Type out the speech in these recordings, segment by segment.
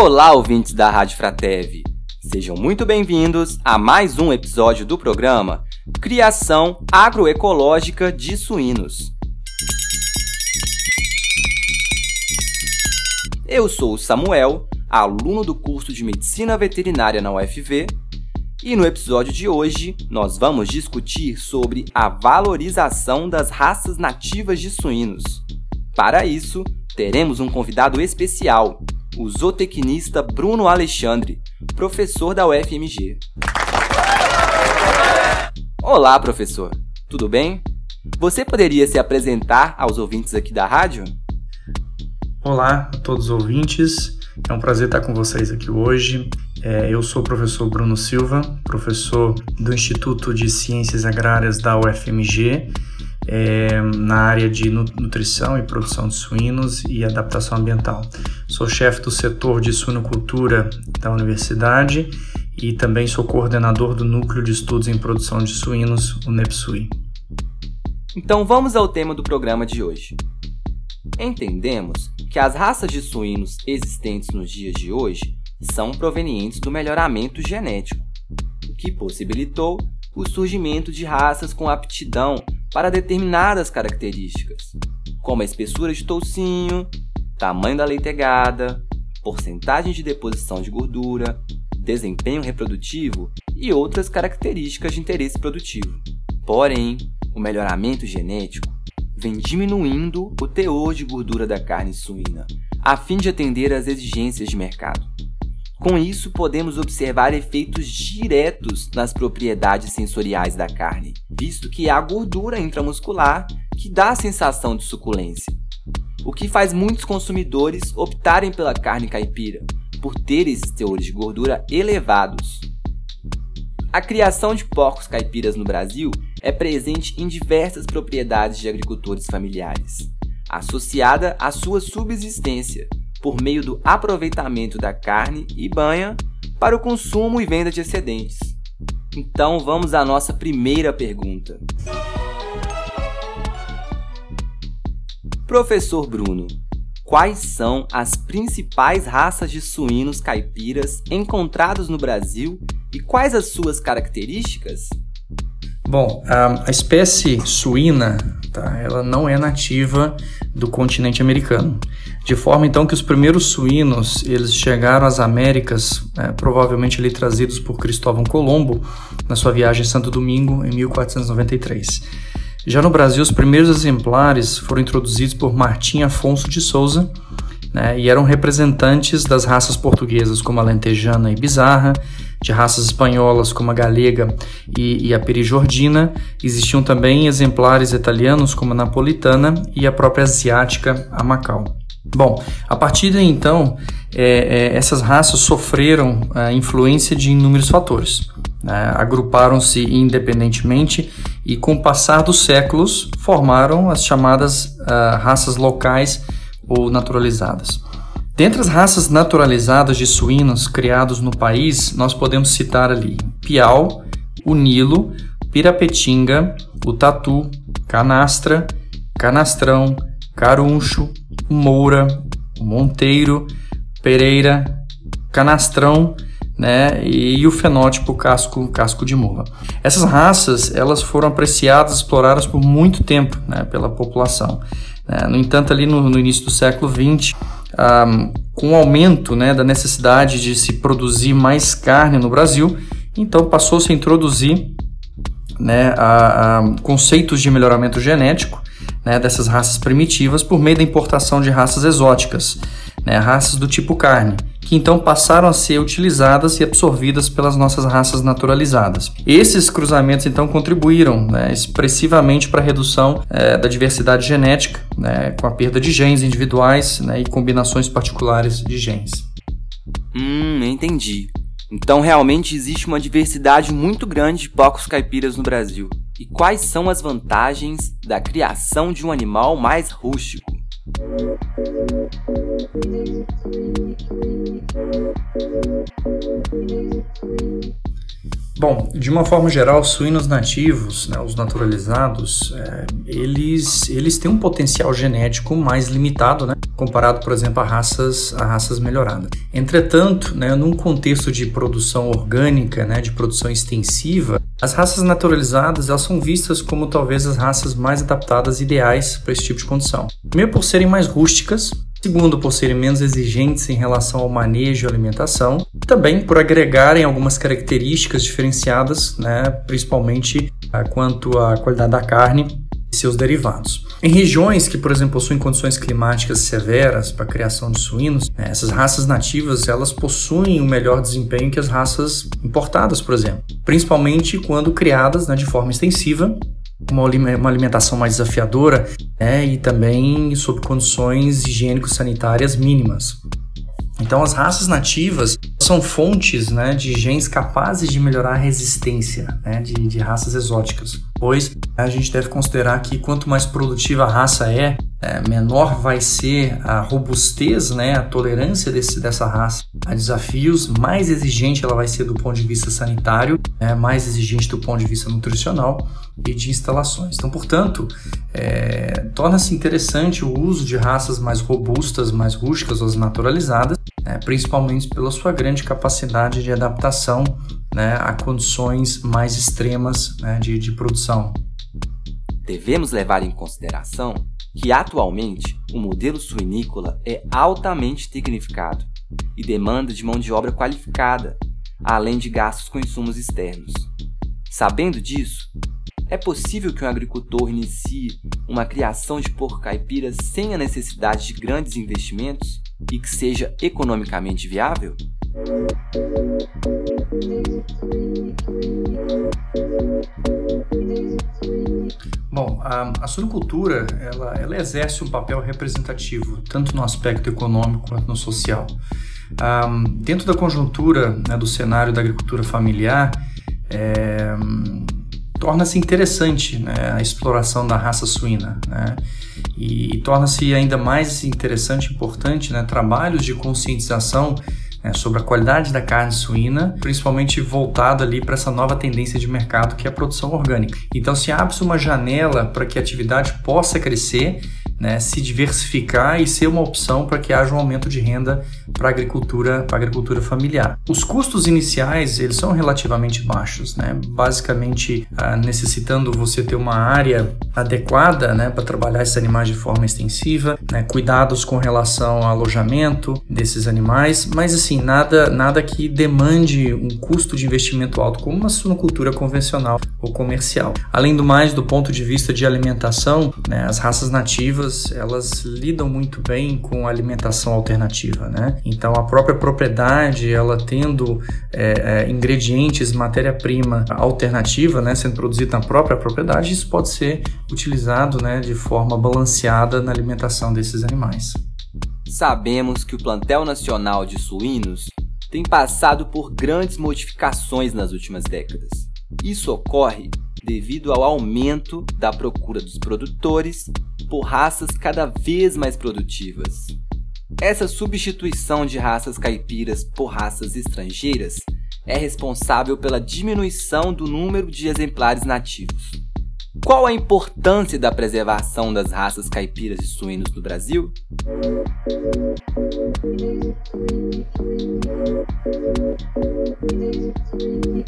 Olá, ouvintes da Rádio Fratev. Sejam muito bem-vindos a mais um episódio do programa Criação Agroecológica de Suínos. Eu sou o Samuel, aluno do curso de Medicina Veterinária na UFV, e no episódio de hoje nós vamos discutir sobre a valorização das raças nativas de suínos. Para isso, teremos um convidado especial, o zootecnista Bruno Alexandre, professor da UFMG. Olá, professor. Tudo bem? Você poderia se apresentar aos ouvintes aqui da rádio? Olá a todos os ouvintes. É um prazer estar com vocês aqui hoje. É, eu sou o professor Bruno Silva, professor do Instituto de Ciências Agrárias da UFMG é, na área de nutrição e produção de suínos e adaptação ambiental. Sou chefe do setor de suinocultura da universidade e também sou coordenador do Núcleo de Estudos em Produção de Suínos, o NEPSUI. Então vamos ao tema do programa de hoje. Entendemos que as raças de suínos existentes nos dias de hoje são provenientes do melhoramento genético, o que possibilitou o surgimento de raças com aptidão para determinadas características, como a espessura de toucinho, tamanho da leitegada, porcentagem de deposição de gordura, desempenho reprodutivo e outras características de interesse produtivo. Porém, o melhoramento genético vem diminuindo o teor de gordura da carne suína, a fim de atender às exigências de mercado. Com isso, podemos observar efeitos diretos nas propriedades sensoriais da carne, visto que a gordura intramuscular que dá a sensação de suculência, o que faz muitos consumidores optarem pela carne caipira, por ter esses teores de gordura elevados. A criação de porcos caipiras no Brasil é presente em diversas propriedades de agricultores familiares, associada à sua subsistência, por meio do aproveitamento da carne e banha para o consumo e venda de excedentes. Então vamos à nossa primeira pergunta. Professor Bruno, quais são as principais raças de suínos caipiras encontrados no Brasil e quais as suas características? Bom, a, espécie suína, tá, ela não é nativa do continente americano. De forma então que os primeiros suínos eles chegaram às Américas, é, provavelmente ali trazidos por Cristóvão Colombo na sua viagem Santo Domingo em 1493. Já no Brasil, os primeiros exemplares foram introduzidos por Martim Afonso de Souza né, e eram representantes das raças portuguesas como a lentejana e bizarra, de raças espanholas como a galega e, e a perijordina. Existiam também exemplares italianos como a napolitana e a própria asiática, a Macau. Bom, a partir de então, é, é, essas raças sofreram a influência de inúmeros fatores. Né? Agruparam-se independentemente e, com o passar dos séculos, formaram as chamadas uh, raças locais ou naturalizadas. Dentre as raças naturalizadas de suínos criados no país, nós podemos citar ali Piau, o Nilo, Pirapetinga, o Tatu, Canastra, Canastrão, Caruncho, Moura, Monteiro, Pereira, Canastrão, né, e o fenótipo casco, casco de mula. Essas raças elas foram apreciadas, exploradas por muito tempo né, pela população. Né. No entanto, ali no, no início do século XX, com o aumento né, da necessidade de se produzir mais carne no Brasil, então passou-se a introduzir né, a, a conceitos de melhoramento genético né, dessas raças primitivas por meio da importação de raças exóticas, né, raças do tipo carne, que então passaram a ser utilizadas e absorvidas pelas nossas raças naturalizadas. Esses cruzamentos então contribuíram né, expressivamente para a redução é, da diversidade genética, né, com a perda de genes individuais né, e combinações particulares de genes. Hum, entendi. Então realmente existe uma diversidade muito grande de porcos caipiras no Brasil. E quais são as vantagens da criação de um animal mais rústico? Thank you. Bom, de uma forma geral, os suínos nativos, né, os naturalizados, é, eles, eles têm um potencial genético mais limitado, né, comparado, por exemplo, a raças, a raças melhoradas. Entretanto, né, num contexto de produção orgânica, né, de produção extensiva, as raças naturalizadas elas são vistas como talvez as raças mais adaptadas ideais para esse tipo de condição. Primeiro por serem mais rústicas, Segundo, por serem menos exigentes em relação ao manejo e alimentação. Também por agregarem algumas características diferenciadas, né, principalmente ah, quanto à qualidade da carne e seus derivados. Em regiões que, por exemplo, possuem condições climáticas severas para a criação de suínos, né, essas raças nativas elas possuem um melhor desempenho que as raças importadas, por exemplo, principalmente quando criadas né, de forma extensiva uma, alimentação mais desafiadora né, e também sob condições higiênico-sanitárias mínimas. Então, as raças nativas são fontes né, de genes capazes de melhorar a resistência né, de, de raças exóticas, pois a gente deve considerar que quanto mais produtiva a raça é, é, menor vai ser a robustez, né, a tolerância desse, dessa raça a desafios, mais exigente ela vai ser do ponto de vista sanitário, né, mais exigente do ponto de vista nutricional e de instalações. Então, portanto, é, torna-se interessante o uso de raças mais robustas, mais rústicas ou naturalizadas, né, principalmente pela sua grande capacidade de adaptação né, a condições mais extremas né, de, de produção. Devemos levar em consideração que atualmente o modelo suinícola é altamente tecnificado e demanda de mão de obra qualificada, além de gastos com insumos externos. Sabendo disso, é possível que um agricultor inicie uma criação de porco caipira sem a necessidade de grandes investimentos e que seja economicamente viável? A, a suinocultura ela, ela exerce um papel representativo tanto no aspecto econômico quanto no social. Um, dentro da conjuntura né, do cenário da agricultura familiar, é, torna-se interessante né, a exploração da raça suína. Né? E, e torna-se ainda mais interessante e importante né, trabalhos de conscientização né, sobre a qualidade da carne suína, principalmente voltado ali para essa nova tendência de mercado que é a produção orgânica. Então se abre-se uma janela para que a atividade possa crescer né, se diversificar e ser uma opção para que haja um aumento de renda para a agricultura, agricultura familiar. Os custos iniciais eles são relativamente baixos, né? basicamente ah, necessitando você ter uma área adequada né, para trabalhar esses animais de forma extensiva, né, cuidados com relação ao alojamento desses animais, mas assim nada nada que demande um custo de investimento alto como uma suinocultura convencional ou comercial. Além do mais, do ponto de vista de alimentação, né, as raças nativas elas, elas lidam muito bem com a alimentação alternativa, né? Então a própria propriedade, ela tendo é, é, ingredientes, matéria-prima alternativa, né, sendo produzida na própria propriedade, isso pode ser utilizado, né, de forma balanceada na alimentação desses animais. Sabemos que o plantel nacional de suínos tem passado por grandes modificações nas últimas décadas. Isso ocorre devido ao aumento da procura dos produtores por raças cada vez mais produtivas. Essa substituição de raças caipiras por raças estrangeiras é responsável pela diminuição do número de exemplares nativos. Qual a importância da preservação das raças caipiras e suínos no Brasil?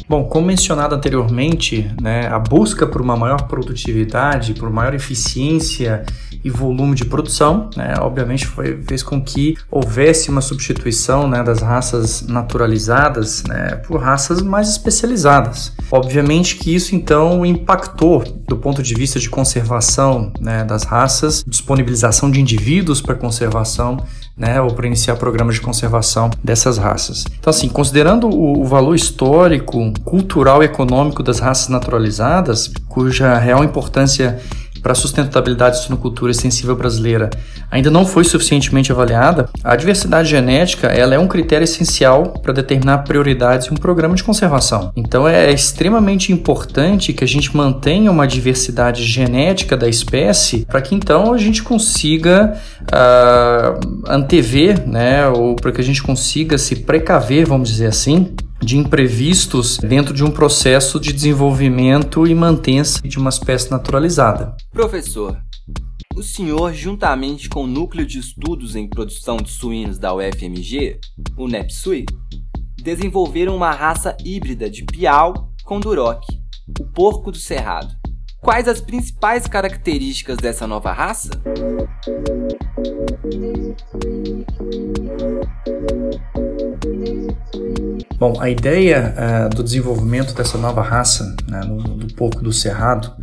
Bom, como mencionado anteriormente, né, a busca por uma maior produtividade, por maior eficiência e volume de produção, né, obviamente foi, fez com que houvesse uma substituição né, das raças naturalizadas né, por raças mais especializadas. Obviamente que isso então impactou do ponto de vista de conservação né, das raças, disponibilização de indivíduos para conservação né, ou para iniciar programas de conservação dessas raças. Então, assim, considerando o, o valor histórico, cultural e econômico das raças naturalizadas, cuja real importância para a sustentabilidade da suinocultura extensiva brasileira ainda não foi suficientemente avaliada, a diversidade genética ela é um critério essencial para determinar prioridades em um programa de conservação. Então é extremamente importante que a gente mantenha uma diversidade genética da espécie para que então a gente consiga uh, antever, né, ou para que a gente consiga se precaver, vamos dizer assim, de imprevistos dentro de um processo de desenvolvimento e mantença de uma espécie naturalizada. Professor, o senhor, juntamente com o Núcleo de Estudos em Produção de Suínos da UFMG, o NEPSUI, desenvolveram uma raça híbrida de Piau com Duroc, o porco do cerrado. Quais as principais características dessa nova raça? Bom, a ideia uh, do desenvolvimento dessa nova raça, né, do, porco do cerrado,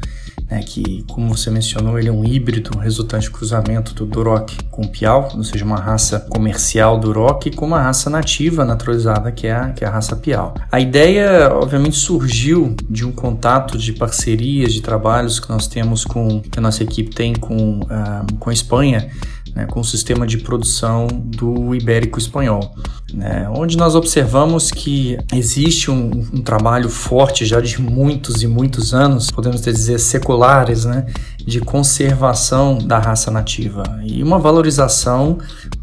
né, que, como você mencionou, ele é um híbrido resultante do cruzamento do Duroc com o Piau, ou seja, uma raça comercial Duroc com uma raça nativa naturalizada, que é a, que é a raça Piau. A ideia, obviamente, surgiu de um contato de parcerias, de trabalhos que nós temos com, que a nossa equipe tem com, uh, com a Espanha, né, com o sistema de produção do ibérico espanhol, né, onde nós observamos que existe um, um, trabalho forte já de muitos e muitos anos, podemos dizer seculares, né, de conservação da raça nativa e uma valorização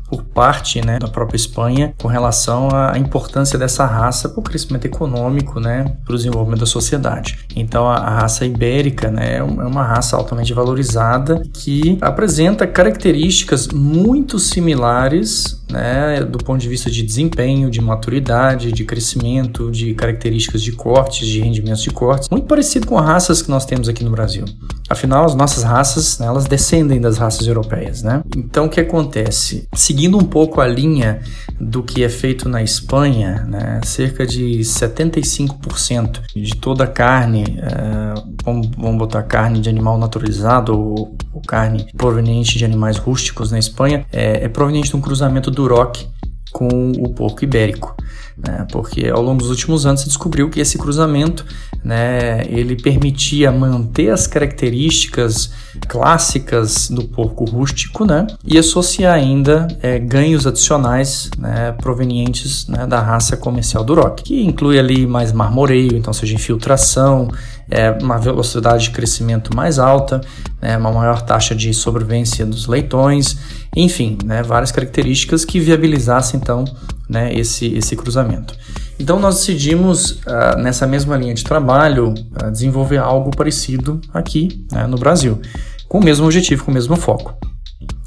por parte né, da própria Espanha com relação à importância dessa raça para o crescimento econômico, né, para o desenvolvimento da sociedade. Então a, a raça ibérica né, é, é uma raça altamente valorizada que apresenta características muito similares né, do ponto de vista de desempenho, de maturidade, de crescimento, de características de cortes, de rendimentos de cortes, muito parecido com as raças que nós temos aqui no Brasil. Afinal, as nossas raças, né, elas descendem das raças europeias, né? Então, o que acontece? Seguindo um pouco a linha do que é feito na Espanha, né, cerca de 75% de toda a carne, é, vamos, vamos botar carne de animal naturalizado ou, ou, carne proveniente de animais rústicos na Espanha, é, é proveniente de um cruzamento do rock com o porco ibérico, né? porque ao longo dos últimos anos se descobriu que esse cruzamento né, ele permitia manter as características clássicas do porco rústico né, e associar ainda é, ganhos adicionais né, provenientes né, da raça comercial do rock, que inclui ali mais marmoreio, então seja infiltração, é, uma velocidade de crescimento mais alta, né, uma maior taxa de sobrevivência dos leitões, enfim, né, várias características que viabilizassem então né, esse, esse cruzamento. Então nós decidimos uh, nessa mesma linha de trabalho uh, desenvolver algo parecido aqui né, no Brasil, com o mesmo objetivo, com o mesmo foco.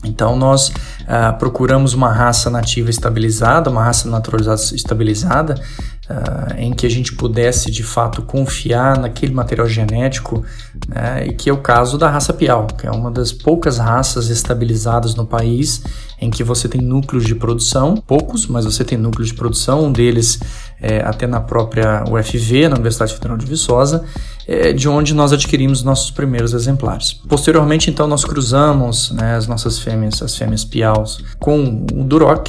Então nós uh, procuramos uma raça nativa estabilizada, uma raça naturalizada estabilizada, uh, em que a gente pudesse de fato confiar naquele material genético, né, e que é o caso da raça Piau, que é uma das poucas raças estabilizadas no país em que você tem núcleos de produção, poucos, mas você tem núcleos de produção, um deles é, até na própria UFV, na Universidade Federal de Viçosa, é, de onde nós adquirimos nossos primeiros exemplares. Posteriormente, então, nós cruzamos né, as nossas fêmeas, as fêmeas Piaus, com o Duroc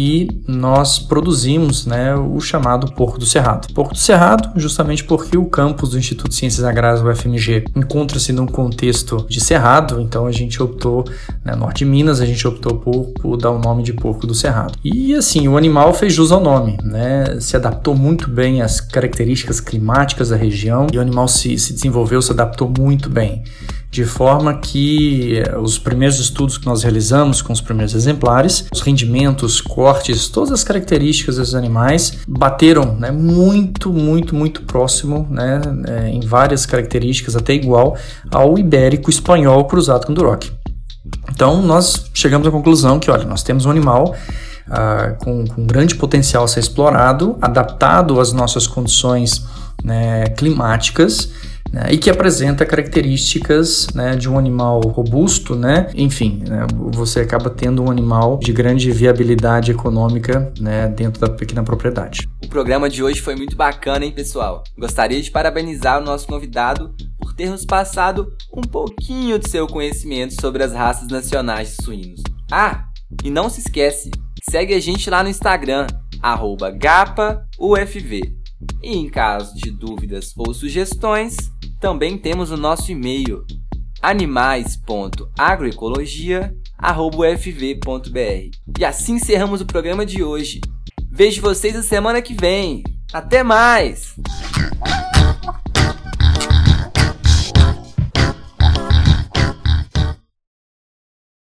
e nós produzimos né, o chamado porco do cerrado. Porco do cerrado, justamente porque o campus do Instituto de Ciências Agrárias, o FMG, encontra-se num contexto de cerrado, então a gente optou, né, norte de Minas, a gente optou por, por, dar o nome de porco do cerrado. E assim, o animal fez jus ao nome, né, se adaptou muito bem às características climáticas da região e o animal se, se desenvolveu, se adaptou muito bem de forma que eh, os primeiros estudos que nós realizamos com os primeiros exemplares, os rendimentos, cortes, todas as características dos animais bateram né, muito, muito, muito próximo, né, eh, em várias características, até igual ao ibérico espanhol cruzado com Duroc. Então nós chegamos à conclusão que, olha, nós temos um animal ah, com, com grande potencial a ser explorado, adaptado às nossas condições né, climáticas né, e que apresenta características né, de um animal robusto, né? Enfim, né, você acaba tendo um animal de grande viabilidade econômica né, dentro da pequena propriedade. O programa de hoje foi muito bacana, hein, pessoal? Gostaria de parabenizar o nosso convidado por ter nos passado um pouquinho de seu conhecimento sobre as raças nacionais de suínos. Ah, e não se esquece, segue a gente lá no Instagram, GapaUFV. E em caso de dúvidas ou sugestões, também temos o nosso e-mail animais.agroecologia.ufv.br. E assim encerramos o programa de hoje. Vejo vocês na semana que vem. Até mais!